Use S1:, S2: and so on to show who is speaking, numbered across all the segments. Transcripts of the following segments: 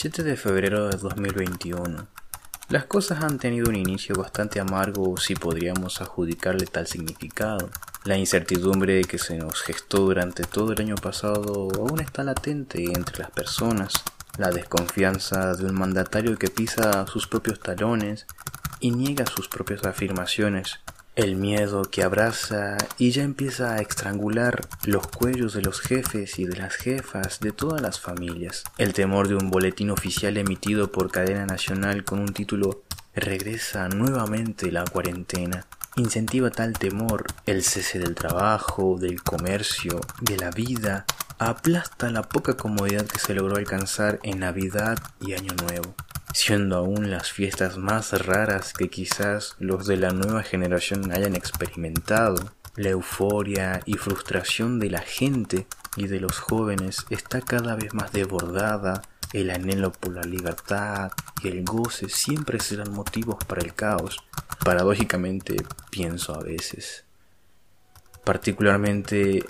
S1: 7 de febrero de 2021. Las cosas han tenido un inicio bastante amargo si podríamos adjudicarle tal significado. La incertidumbre que se nos gestó durante todo el año pasado aún está latente entre las personas. La desconfianza de un mandatario que pisa sus propios talones y niega sus propias afirmaciones el miedo que abraza y ya empieza a estrangular los cuellos de los jefes y de las jefas de todas las familias. El temor de un boletín oficial emitido por cadena nacional con un título Regresa nuevamente la cuarentena. Incentiva tal temor el cese del trabajo, del comercio, de la vida, aplasta la poca comodidad que se logró alcanzar en Navidad y Año Nuevo siendo aún las fiestas más raras que quizás los de la nueva generación hayan experimentado. La euforia y frustración de la gente y de los jóvenes está cada vez más desbordada, el anhelo por la libertad y el goce siempre serán motivos para el caos. Paradójicamente pienso a veces. Particularmente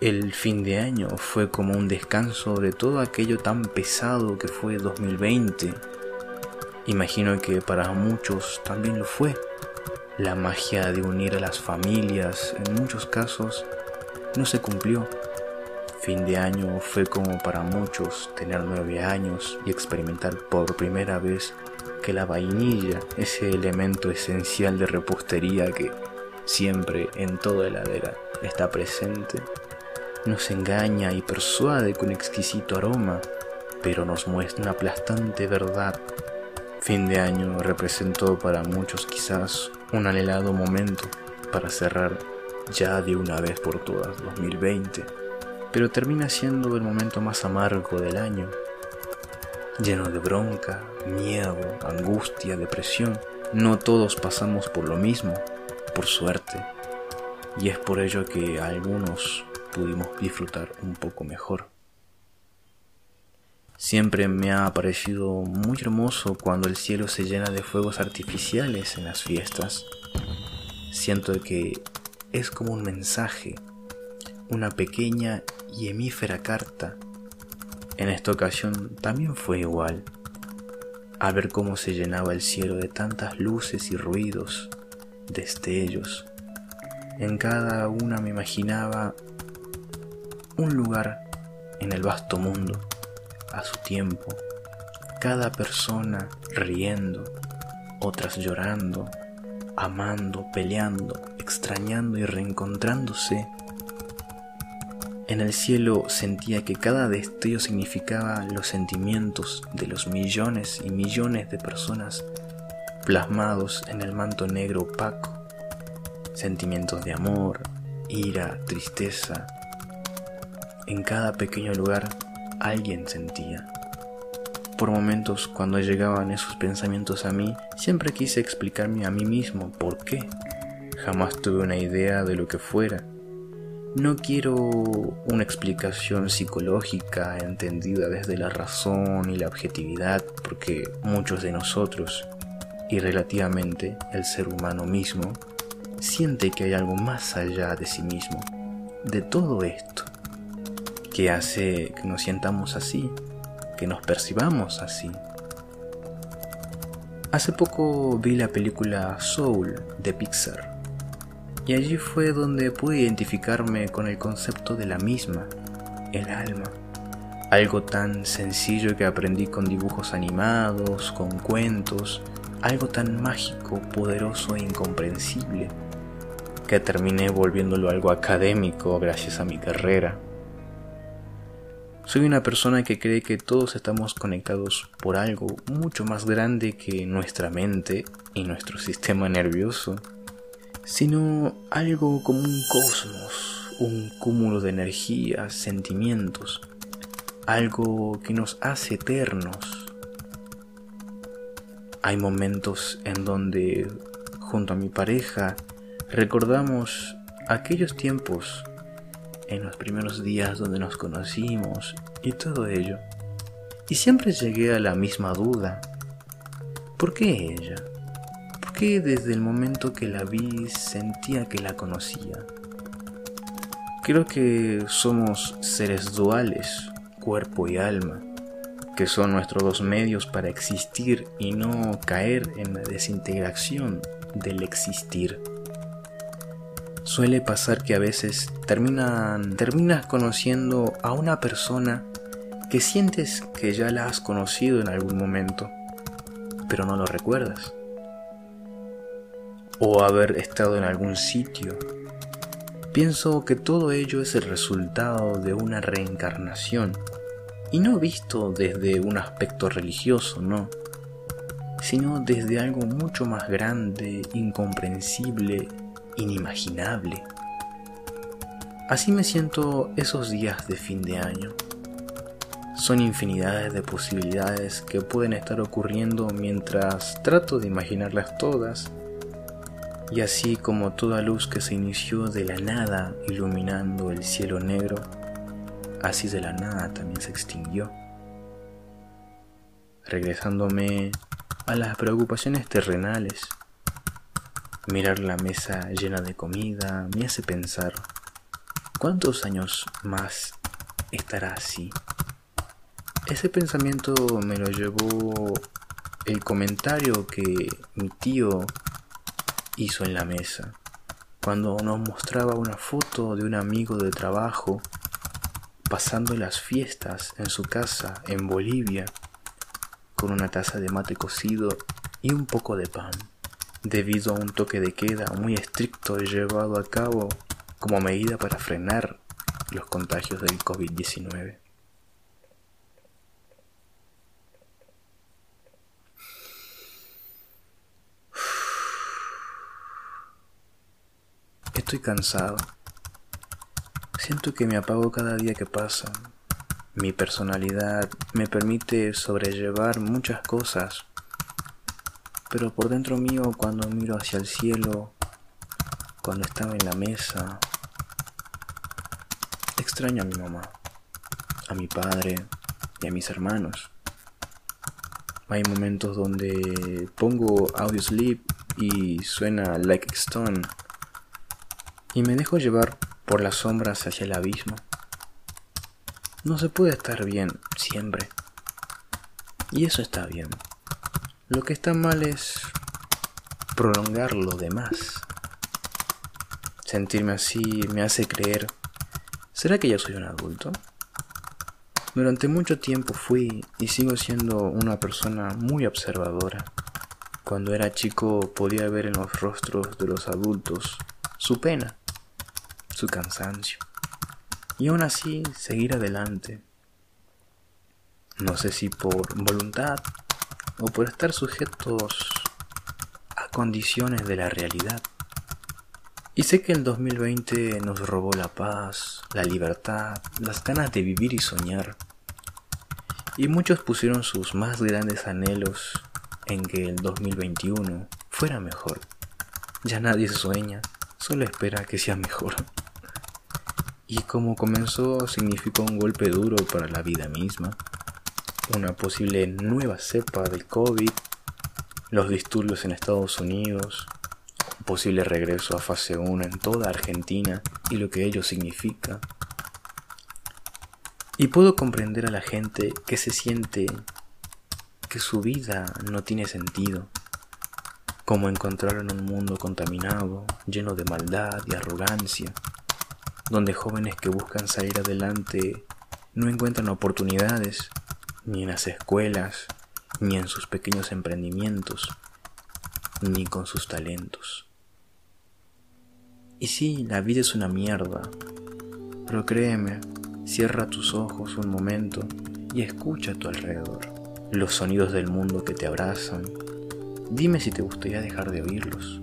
S1: el fin de año fue como un descanso de todo aquello tan pesado que fue 2020 Imagino que para muchos también lo fue. La magia de unir a las familias en muchos casos no se cumplió. Fin de año fue como para muchos tener nueve años y experimentar por primera vez que la vainilla, ese elemento esencial de repostería que siempre en toda heladera está presente, nos engaña y persuade con exquisito aroma, pero nos muestra una aplastante verdad Fin de año representó para muchos quizás un anhelado momento para cerrar ya de una vez por todas 2020, pero termina siendo el momento más amargo del año, lleno de bronca, miedo, angustia, depresión. No todos pasamos por lo mismo, por suerte, y es por ello que algunos pudimos disfrutar un poco mejor. Siempre me ha parecido muy hermoso cuando el cielo se llena de fuegos artificiales en las fiestas. Siento que es como un mensaje, una pequeña y hemífera carta. En esta ocasión también fue igual. A ver cómo se llenaba el cielo de tantas luces y ruidos, destellos. En cada una me imaginaba un lugar en el vasto mundo a su tiempo, cada persona riendo, otras llorando, amando, peleando, extrañando y reencontrándose. En el cielo sentía que cada destello significaba los sentimientos de los millones y millones de personas plasmados en el manto negro opaco, sentimientos de amor, ira, tristeza. En cada pequeño lugar alguien sentía. Por momentos, cuando llegaban esos pensamientos a mí, siempre quise explicarme a mí mismo por qué. Jamás tuve una idea de lo que fuera. No quiero una explicación psicológica entendida desde la razón y la objetividad, porque muchos de nosotros, y relativamente el ser humano mismo, siente que hay algo más allá de sí mismo, de todo esto que hace que nos sientamos así, que nos percibamos así. Hace poco vi la película Soul de Pixar y allí fue donde pude identificarme con el concepto de la misma, el alma. Algo tan sencillo que aprendí con dibujos animados, con cuentos, algo tan mágico, poderoso e incomprensible, que terminé volviéndolo algo académico gracias a mi carrera. Soy una persona que cree que todos estamos conectados por algo mucho más grande que nuestra mente y nuestro sistema nervioso, sino algo como un cosmos, un cúmulo de energías, sentimientos, algo que nos hace eternos. Hay momentos en donde, junto a mi pareja, recordamos aquellos tiempos en los primeros días donde nos conocimos y todo ello. Y siempre llegué a la misma duda. ¿Por qué ella? ¿Por qué desde el momento que la vi sentía que la conocía? Creo que somos seres duales, cuerpo y alma. que son nuestros dos medios para existir y no caer en la desintegración del existir. Suele pasar que a veces terminan, terminas conociendo a una persona que sientes que ya la has conocido en algún momento, pero no lo recuerdas. O haber estado en algún sitio. Pienso que todo ello es el resultado de una reencarnación y no visto desde un aspecto religioso, no, sino desde algo mucho más grande, incomprensible, inimaginable. Así me siento esos días de fin de año. Son infinidades de posibilidades que pueden estar ocurriendo mientras trato de imaginarlas todas. Y así como toda luz que se inició de la nada iluminando el cielo negro, así de la nada también se extinguió. Regresándome a las preocupaciones terrenales, mirar la mesa llena de comida me hace pensar, ¿cuántos años más estará así? Ese pensamiento me lo llevó el comentario que mi tío hizo en la mesa, cuando nos mostraba una foto de un amigo de trabajo pasando las fiestas en su casa en Bolivia con una taza de mate cocido y un poco de pan, debido a un toque de queda muy estricto llevado a cabo como medida para frenar los contagios del COVID-19. Estoy cansado. Siento que me apago cada día que pasa. Mi personalidad me permite sobrellevar muchas cosas, pero por dentro mío cuando miro hacia el cielo, cuando estaba en la mesa, extraño a mi mamá, a mi padre y a mis hermanos. Hay momentos donde pongo audio sleep y suena Like Stone y me dejo llevar por las sombras hacia el abismo. No se puede estar bien siempre. Y eso está bien. Lo que está mal es prolongar lo demás. Sentirme así me hace creer, ¿será que ya soy un adulto? Durante mucho tiempo fui y sigo siendo una persona muy observadora. Cuando era chico podía ver en los rostros de los adultos su pena, su cansancio. Y aún así seguir adelante. No sé si por voluntad o por estar sujetos a condiciones de la realidad. Y sé que el 2020 nos robó la paz, la libertad, las ganas de vivir y soñar. Y muchos pusieron sus más grandes anhelos en que el 2021 fuera mejor. Ya nadie sueña, solo espera que sea mejor y como comenzó significó un golpe duro para la vida misma, una posible nueva cepa del COVID, los disturbios en Estados Unidos, un posible regreso a fase 1 en toda Argentina y lo que ello significa. Y puedo comprender a la gente que se siente que su vida no tiene sentido, como encontrar en un mundo contaminado, lleno de maldad y arrogancia, donde jóvenes que buscan salir adelante no encuentran oportunidades ni en las escuelas, ni en sus pequeños emprendimientos, ni con sus talentos. Y sí, la vida es una mierda, pero créeme, cierra tus ojos un momento y escucha a tu alrededor los sonidos del mundo que te abrazan. Dime si te gustaría dejar de oírlos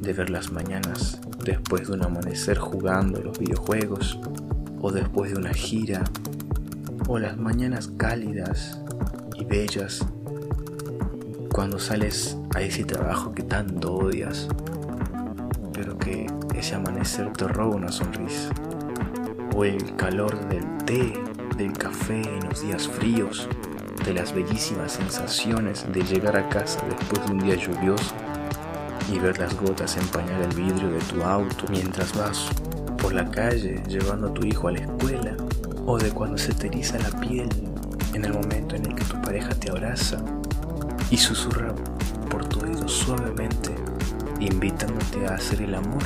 S1: de ver las mañanas después de un amanecer jugando los videojuegos o después de una gira o las mañanas cálidas y bellas cuando sales a ese trabajo que tanto odias pero que ese amanecer te roba una sonrisa o el calor del té, del café en los días fríos de las bellísimas sensaciones de llegar a casa después de un día lluvioso y ver las gotas empañar el vidrio de tu auto mientras vas por la calle llevando a tu hijo a la escuela, o de cuando se te eriza la piel en el momento en el que tu pareja te abraza y susurra por tu oído suavemente, invitándote a hacer el amor,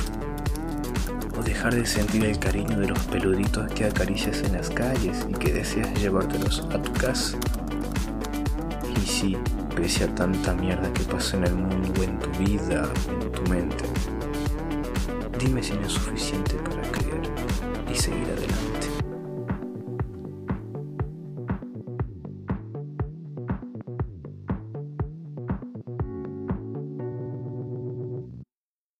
S1: o dejar de sentir el cariño de los peluditos que acaricias en las calles y que deseas llevártelos a tu casa. Y si, pese a tanta mierda que pasa en el mundo, en tu vida, en tu mente, Dime si no es suficiente para creer y seguir adelante.